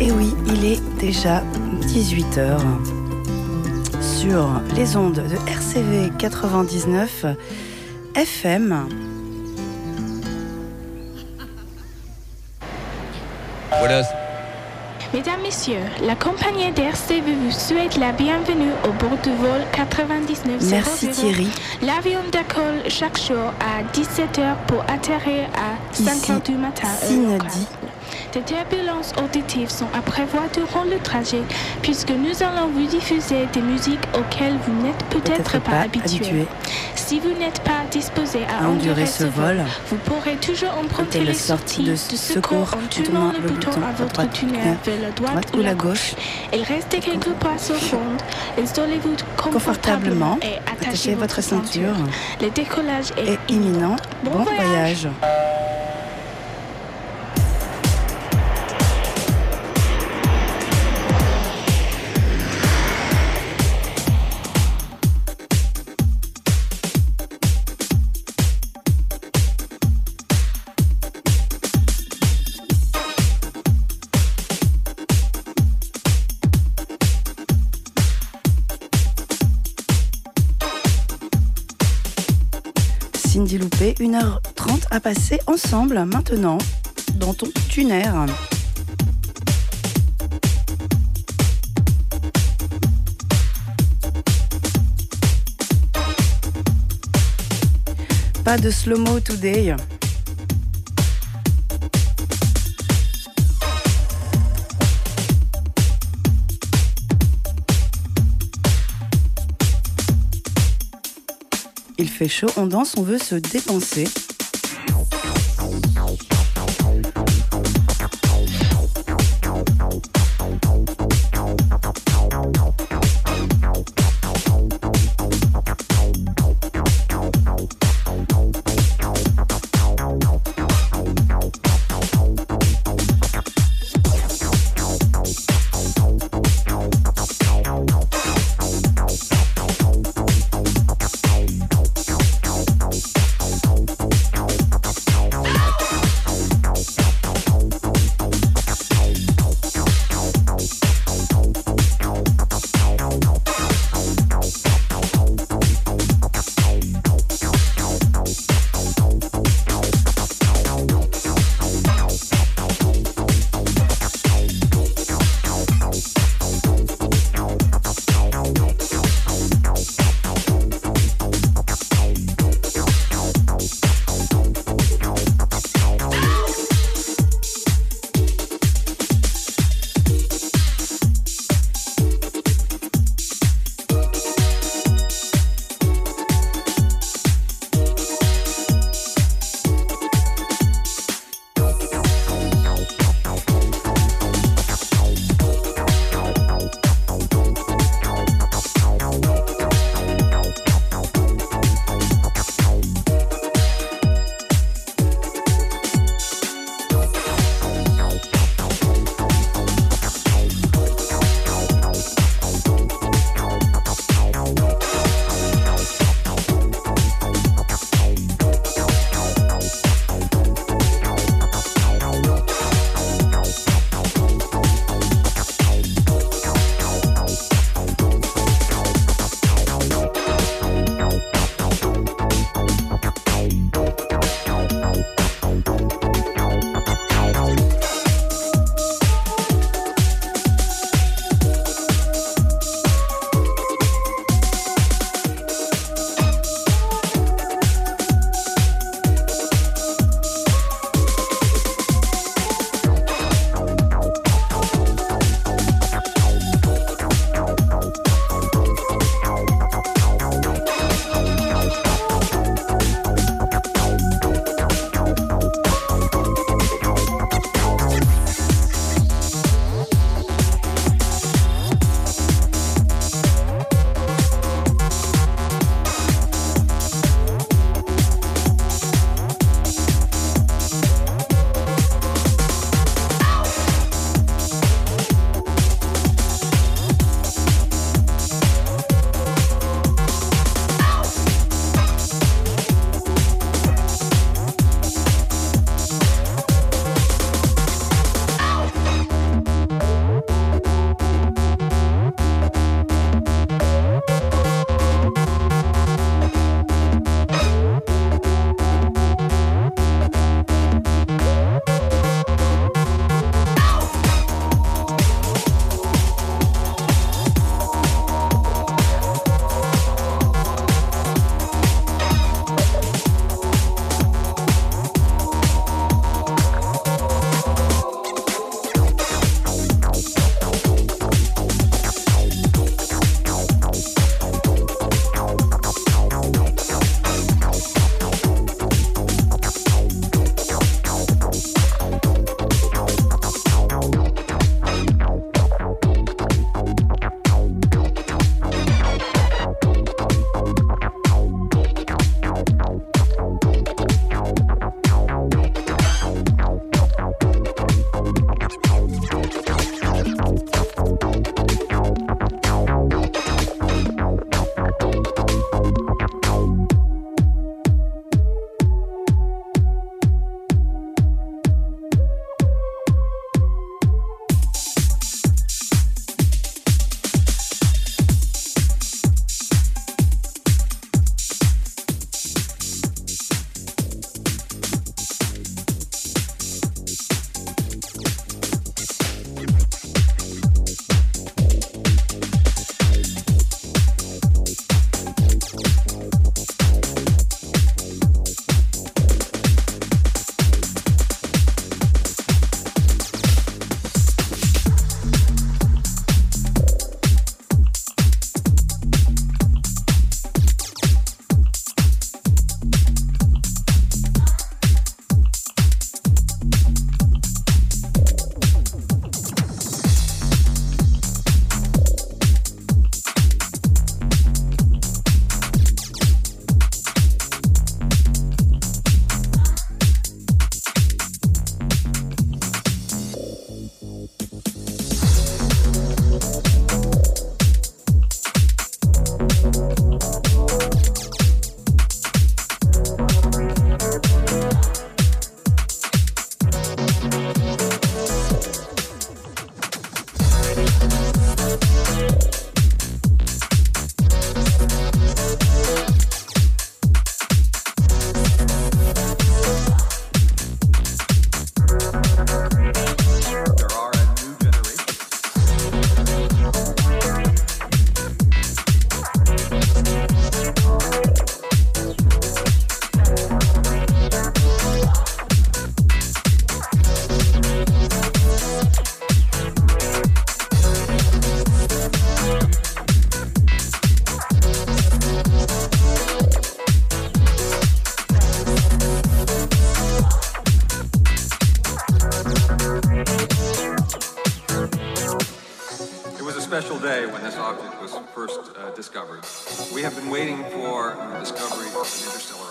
Et oui, il est déjà 18h sur les ondes de RCV 99 FM. Voilà. Mesdames, Messieurs, la compagnie d'RCV vous souhaite la bienvenue au bord du vol 99 Merci Thierry. L'avion décolle chaque jour à 17h pour atterrir à 5h du matin. Nadi. Des turbulences auditives sont à prévoir durant le trajet puisque nous allons vous diffuser des musiques auxquelles vous n'êtes peut-être pas, habitué. Si vous n'êtes pas disposé à, À endurer ce vol, vous pourrez toujours emprunter les sortie sorties de secours en tournant le bouton à votre tunnel vers la droite, ou la gauche. Il reste quelques places au fond. Installez-vous Confortablement, et attachez votre ceinture. Le décollage est imminent. Bon voyage. 1h30 à passer ensemble maintenant dans ton tuner. Pas de slow-mo today. Il fait chaud, on danse, on veut se dépenser.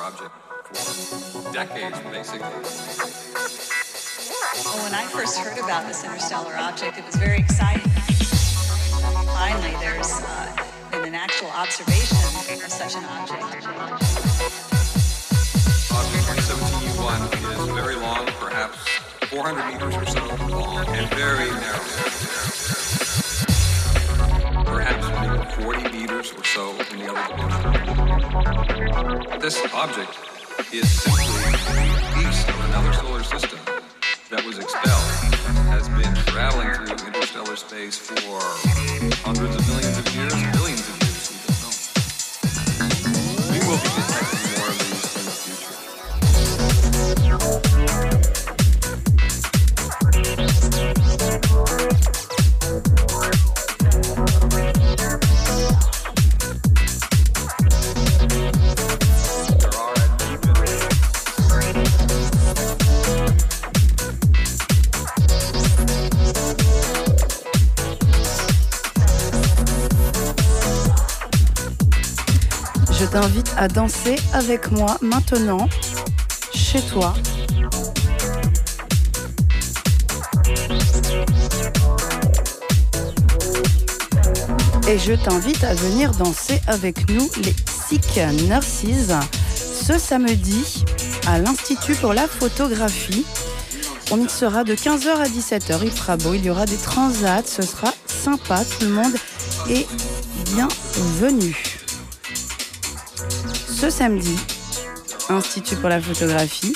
Object for decades, basically. Well, when I first heard about this interstellar object, it was very exciting. Finally, there's uh, been an actual observation of such an object. Object 2017 U1 is very long, perhaps 400 meters or so long, and very narrow. 40 meters or so in the other direction. This object is simply a piece of another solar system that was expelled, has been traveling through interstellar space for hundreds of millions of years, billions of years, we don't know. We will be detecting more of these in the future. T'invite à danser avec moi maintenant, chez toi. Et je t'invite à venir danser avec nous les Sick Nurses ce samedi à l'Institut pour la photographie. On mixera de 15h à 17h, il fera beau, il y aura des transats, ce sera sympa, tout le monde est bienvenu ce samedi, Institut pour la photographie,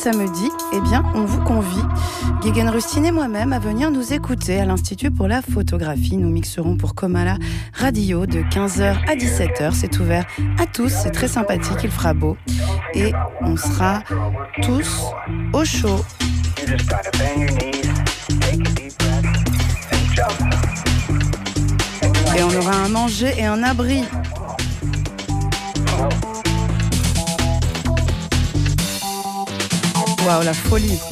samedi, eh bien, on vous convie, Guéguen Rustine et moi-même, à venir nous écouter à l'Institut pour la photographie. Nous mixerons pour Komala Radio de 15h à 17h. C'est ouvert à tous, c'est très sympathique, il fera beau. Et on sera tous au chaud. Et on aura un manger et un abri. Waouh, la folie.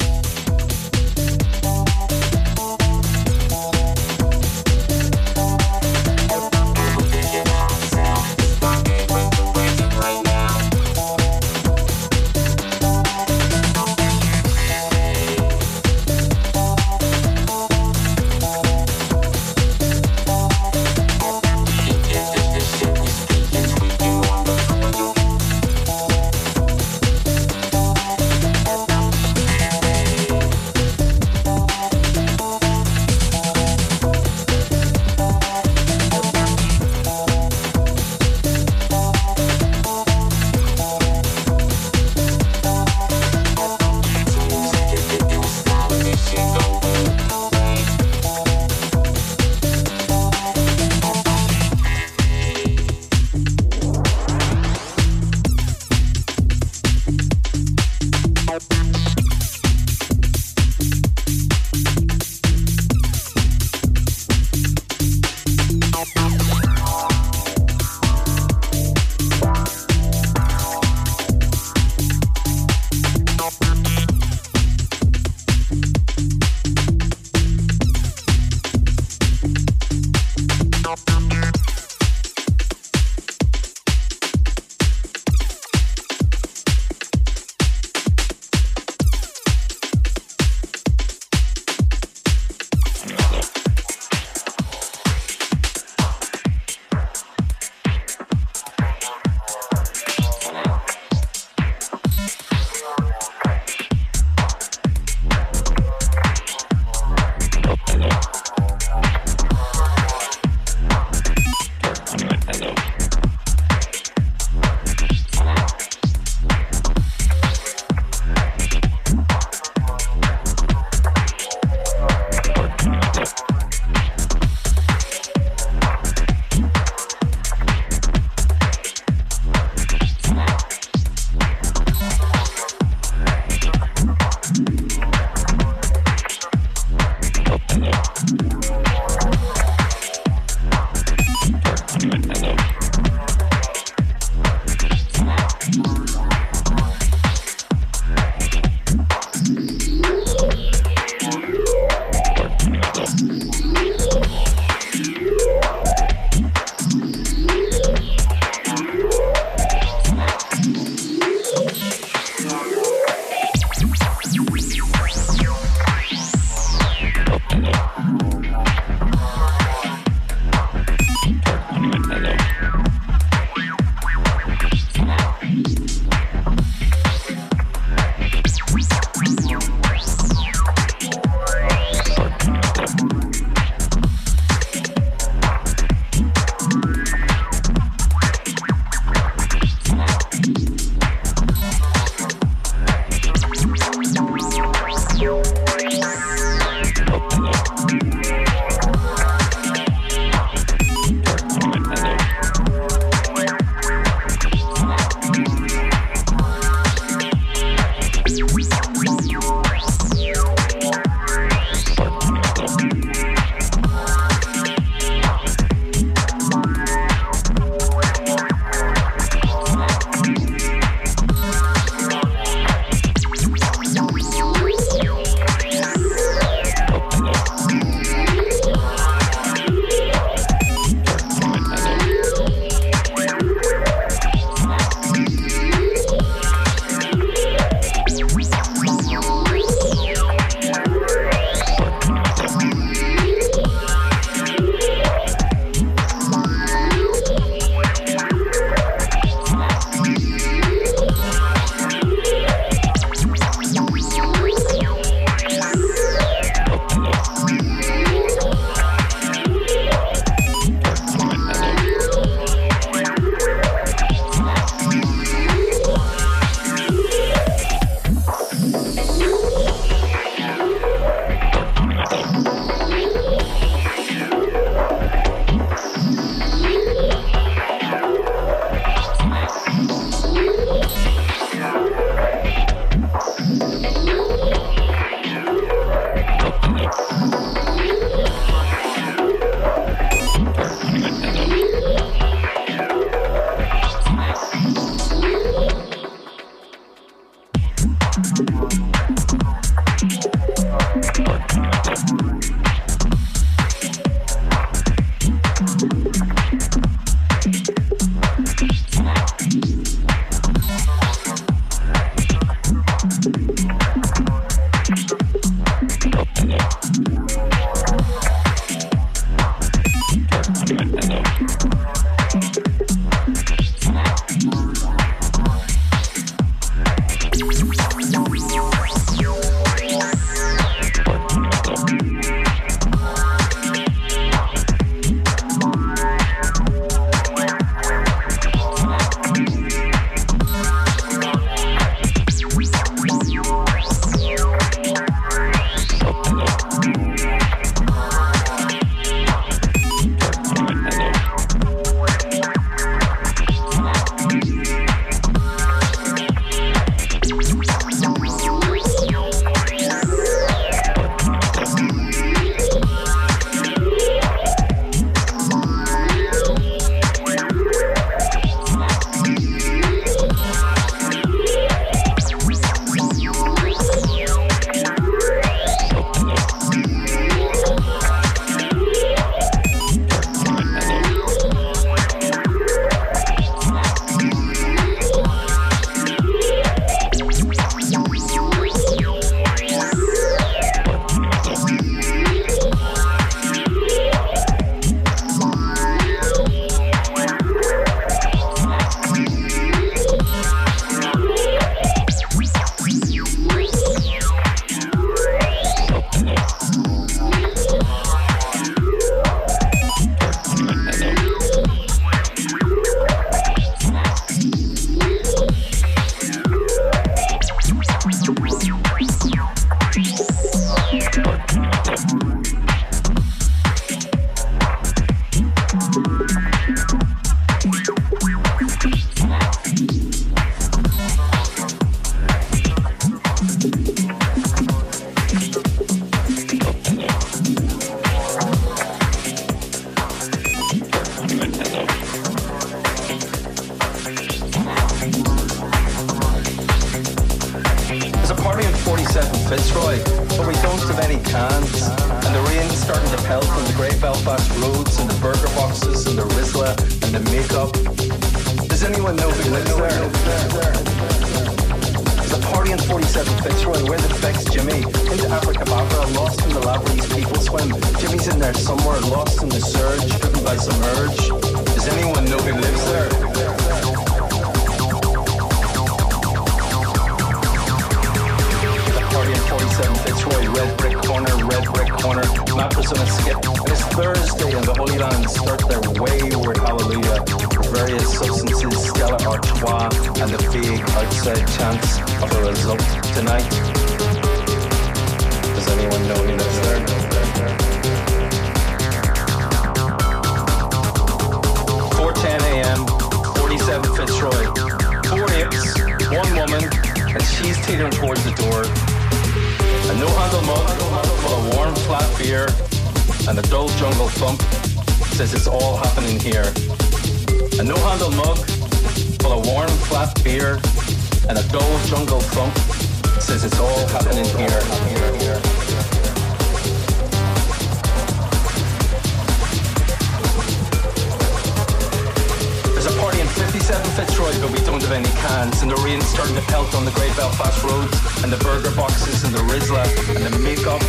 starting to pelt on the Great Belfast roads and the burger boxes and the Rizla and the makeup.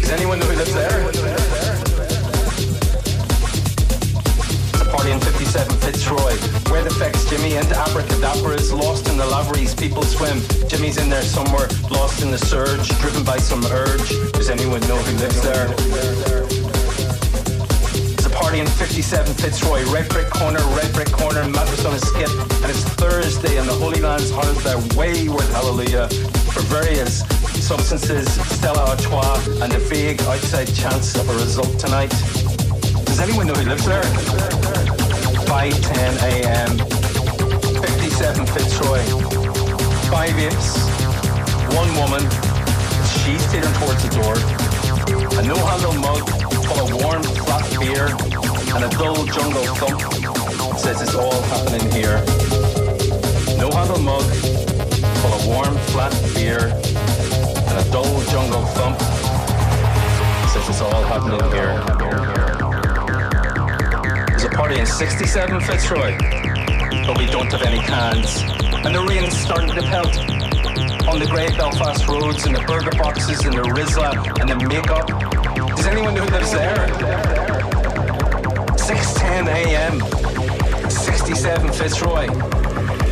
Does anyone know who lives there? It's a party in 57 Fitzroy. Where the fex Jimmy and Abracadabra is lost in the laveries. People swim. Jimmy's in there somewhere, lost in the surge, driven by some urge. Does anyone know who lives there? 57 Fitzroy, Red Brick Corner, Red Brick Corner, Mattress on a Skip. And it's Thursday and the Holy Lands honors their wayward hallelujah for various substances, Stella Artois, and the vague outside chance of a result tonight. Does anyone know who lives there? 5:10 10 a.m. 57 Fitzroy. Five apes, one woman. She's taken towards the door. A no-handle mug of a warm, flat beer and a dull jungle thump says it's all happening here. No handle mug full of warm, flat beer and a dull jungle thump says it's all happening here. There's a party in 67 Fitzroy, but we don't have any cans, and the rain's starting to pelt. On the grey Belfast roads and the burger boxes and the rizla and the makeup does anyone know who lives there? 6:10 a.m. 67 Fitzroy.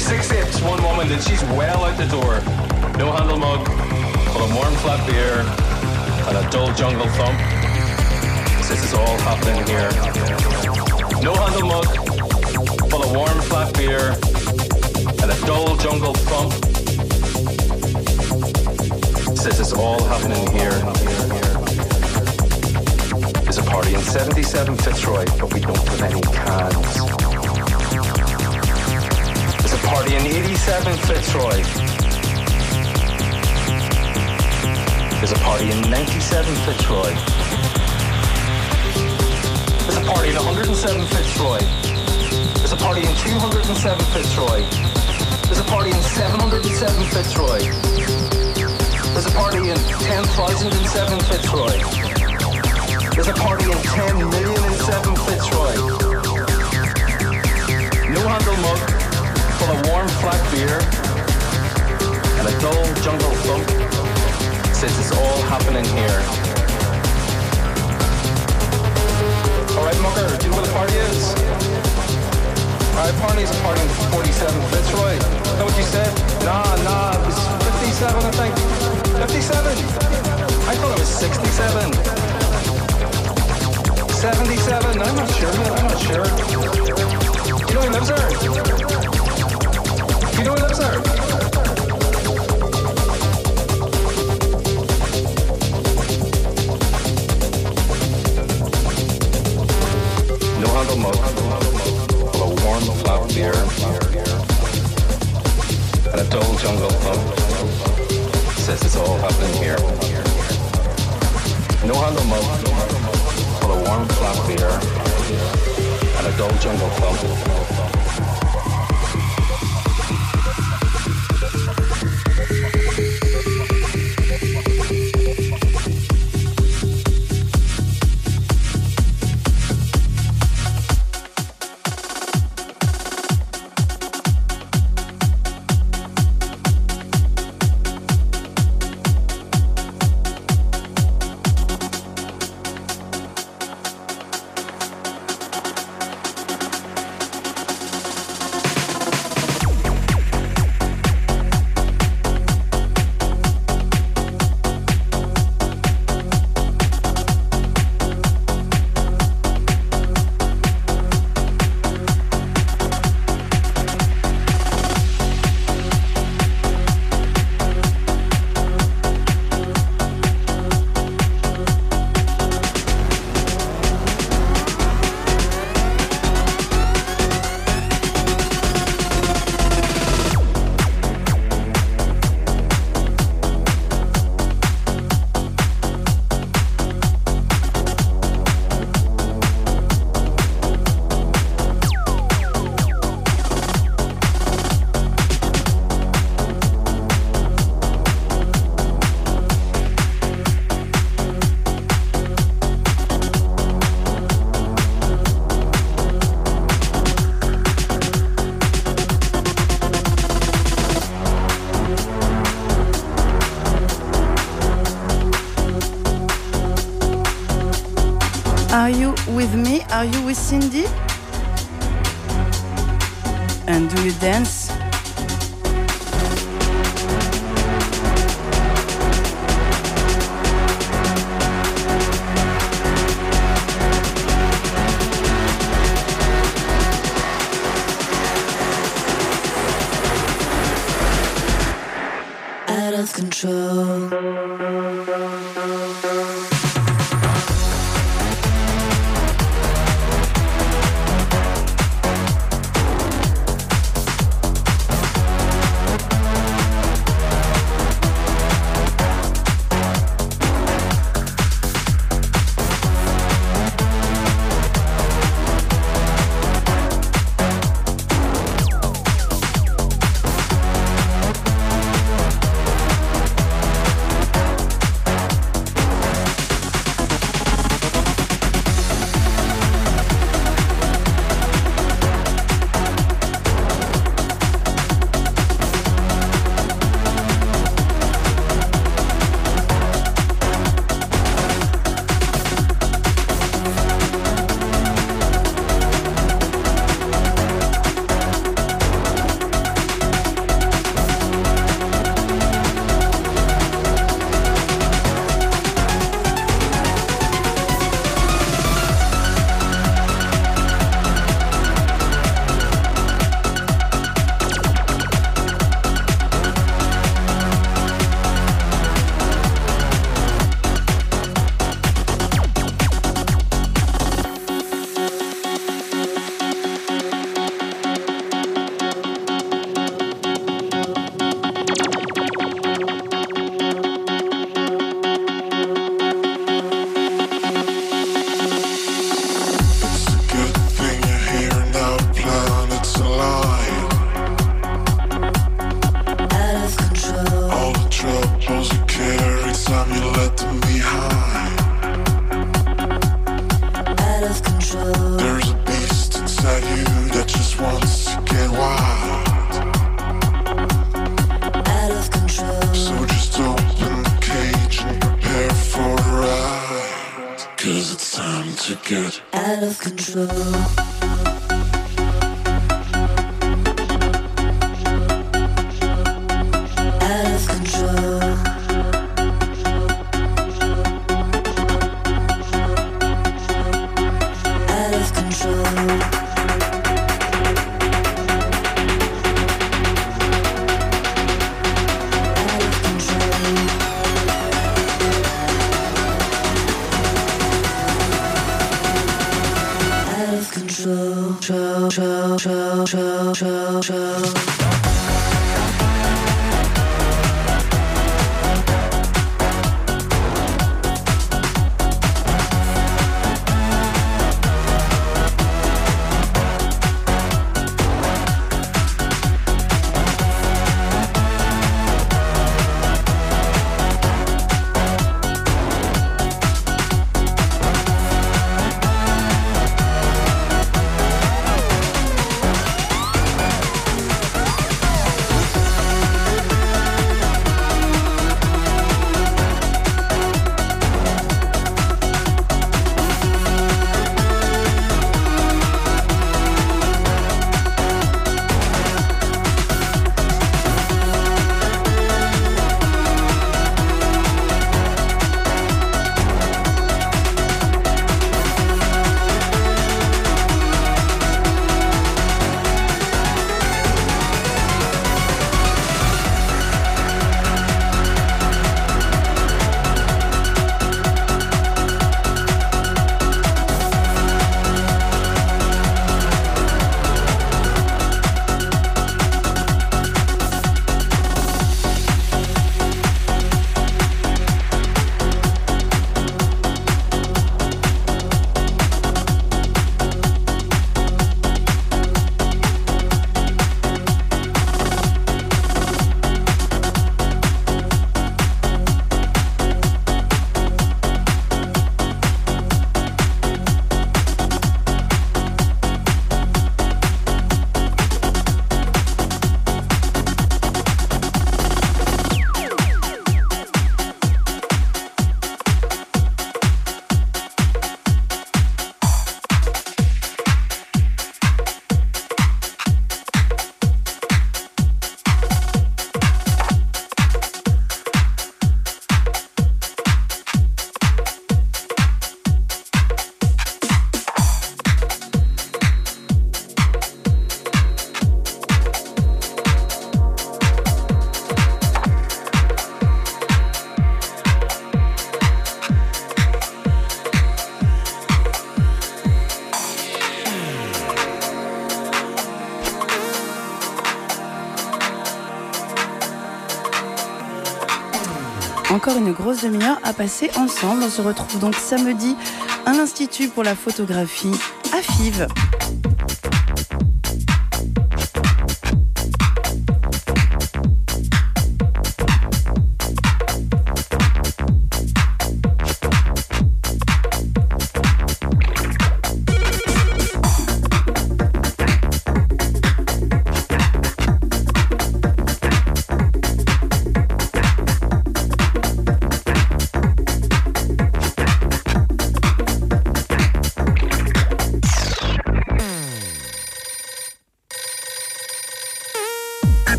Six sips, one woman, and she's well out the door. No handle mug, full of warm flat beer, and a dull jungle thump. This is all happening here. No handle mug, full of warm flat beer, and a dull jungle thump. This is all happening here. There's a party in 77 Fitzroy, but we don't have any cans. There's a party in 87 Fitzroy. There's a party in 97 Fitzroy. There's a party in 107 Fitzroy. There's a party in 207 Fitzroy. There's a party in 707 Fitzroy. There's a party in 10,007 Fitzroy. There's a party in 10 million and 7 Fitzroy. Handle mug, full of warm flat beer, and a dull jungle thump. Says it's all happening here. Alright, Mucker, do you know what the party is? Alright, party's a party in 47 Fitzroy. Is that what you said? Nah, nah, it was 57, I think. 57? I thought it was 67. 77? I'm not sure. I'm not sure. You know who lives there? You know who lives there? No handle mug, of warm flat beer, and a dull jungle thump. Says it's all happening here. No handle mug, of warm flat beer, and a dull jungle thump. With me? Are you with Cindy? And do you dance? out of control. control. Une grosse demi-heure à passer ensemble. On se retrouve donc samedi à l'Institut pour la photographie à Fives.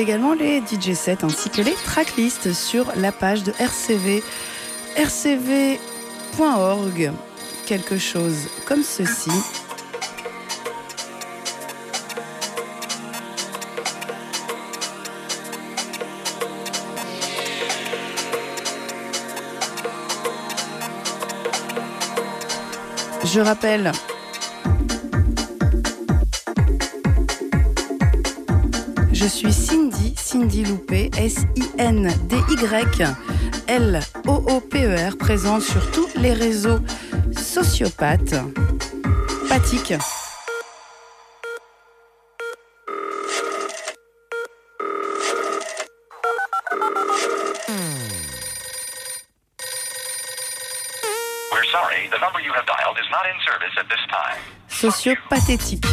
Également les DJ sets ainsi que les tracklists sur la page de RCV, rcv.org. Quelque chose comme ceci. Je rappelle Je suis Cindy, Cindy Loupé, S-I-N-D-Y-L-O-O-P-E-R, présente sur tous les réseaux sociopathes. Pathique. Sociopathétique.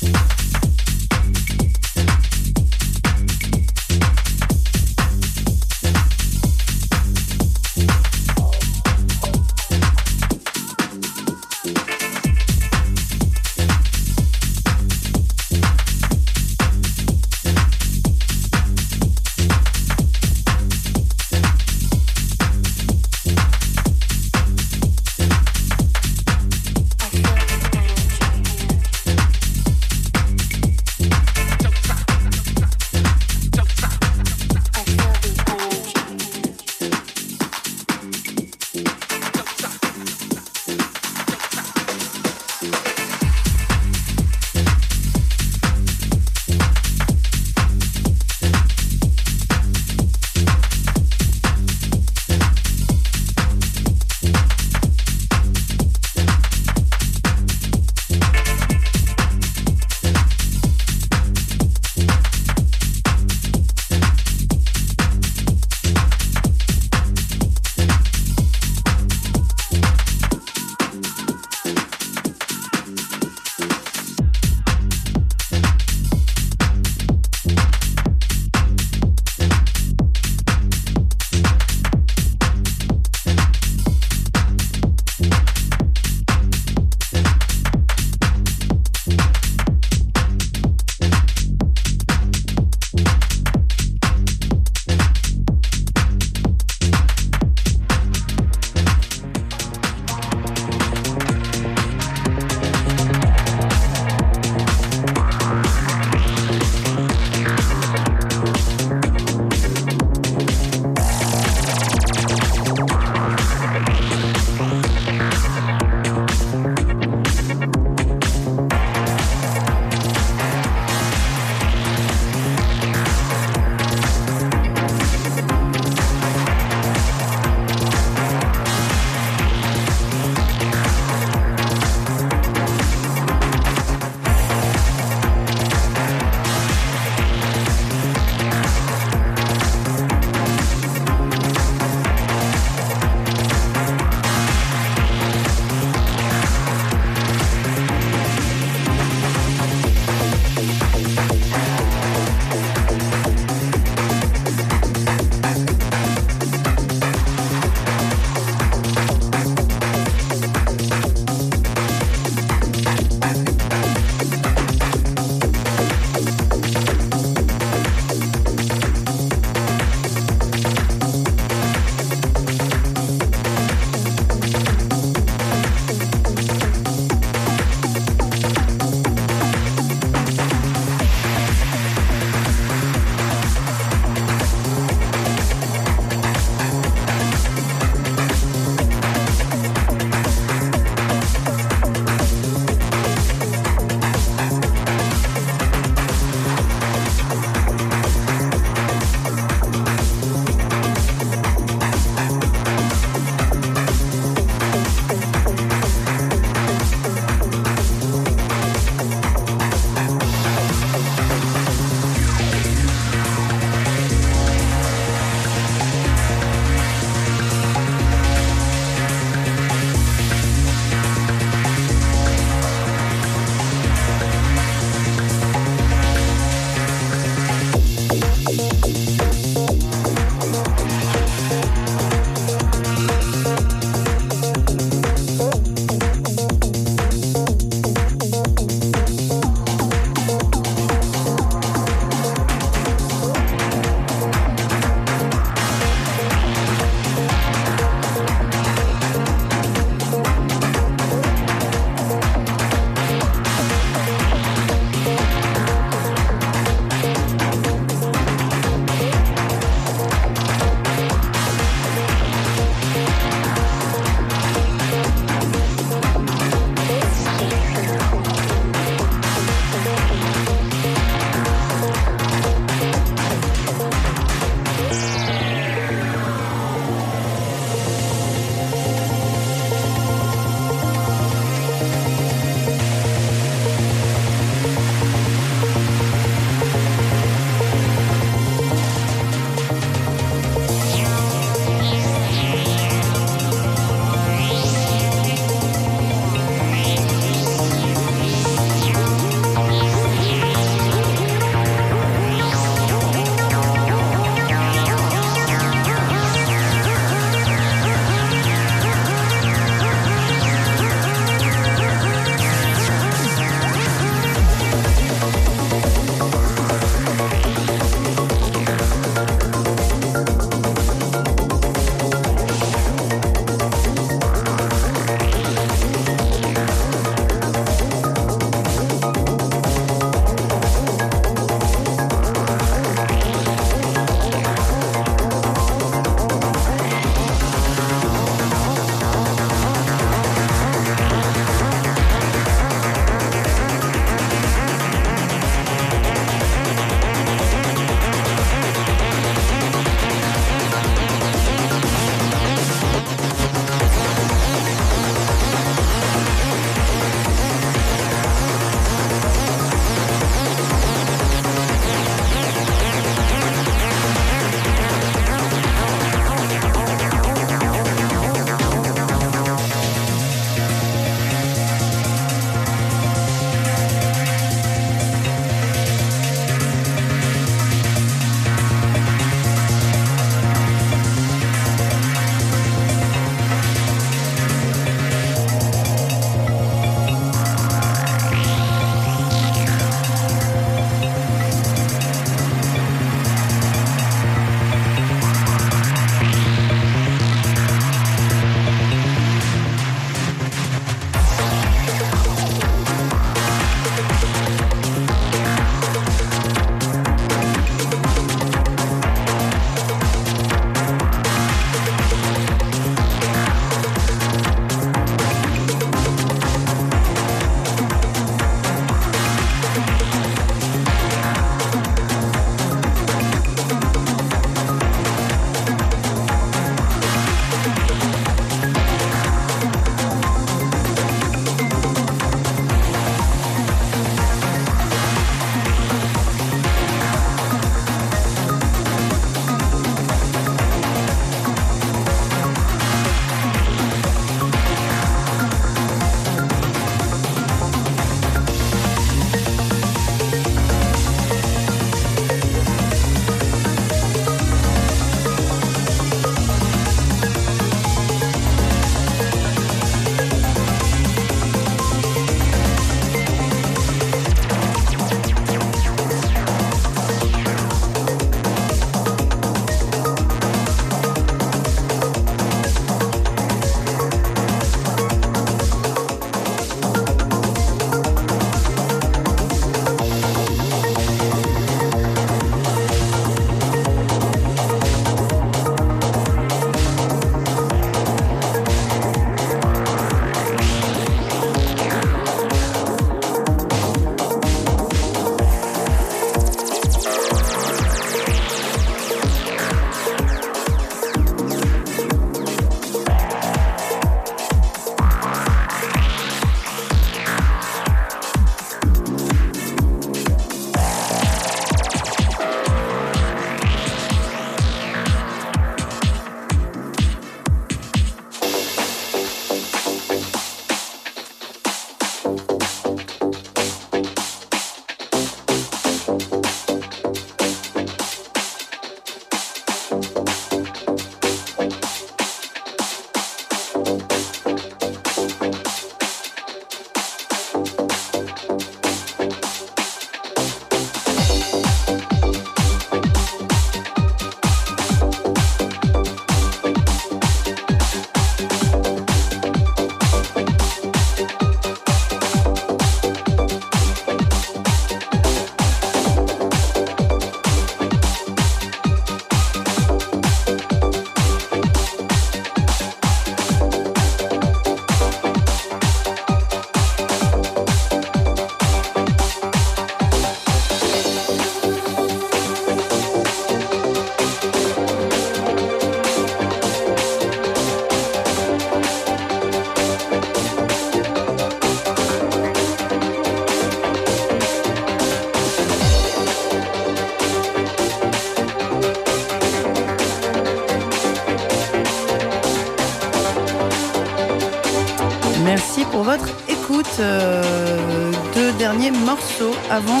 Avant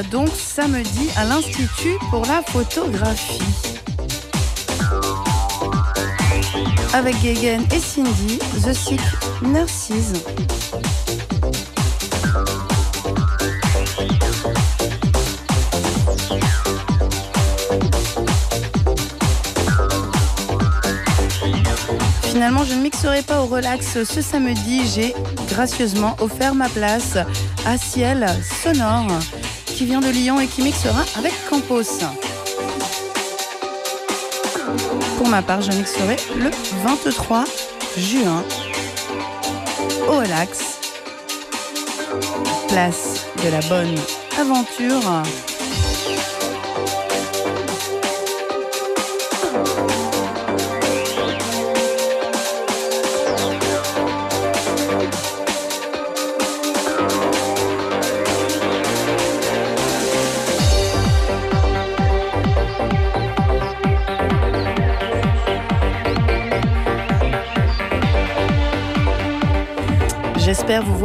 donc samedi à l'Institut pour la photographie. Avec Gegen et Cindy, The Sick Nurses. Finalement, je ne mixerai pas au relax ce samedi. J'ai gracieusement offert ma place à Ciel Sonore qui vient de Lyon et qui mixera avec Campos. Pour ma part, je mixerai le 23 juin au relax, place de la bonne aventure.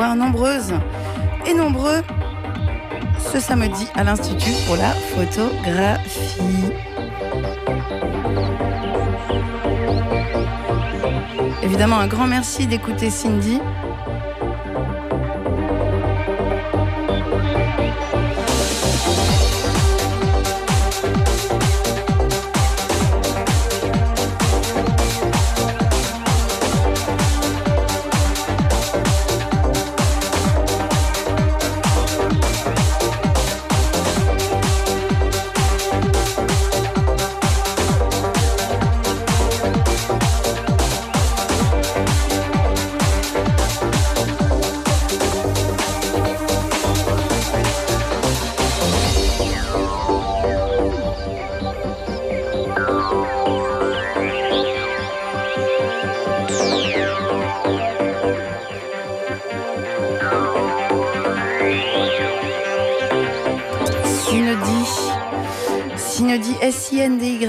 Nombreuses et nombreux ce samedi à l'Institut pour la photographie. Évidemment, un grand merci d'écouter Cindy.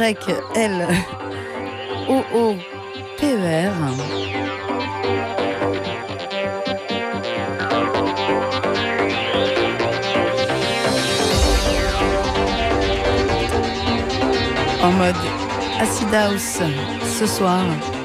S-I-N-D-Y-L O-O-P-E-R. En mode acid house ce soir.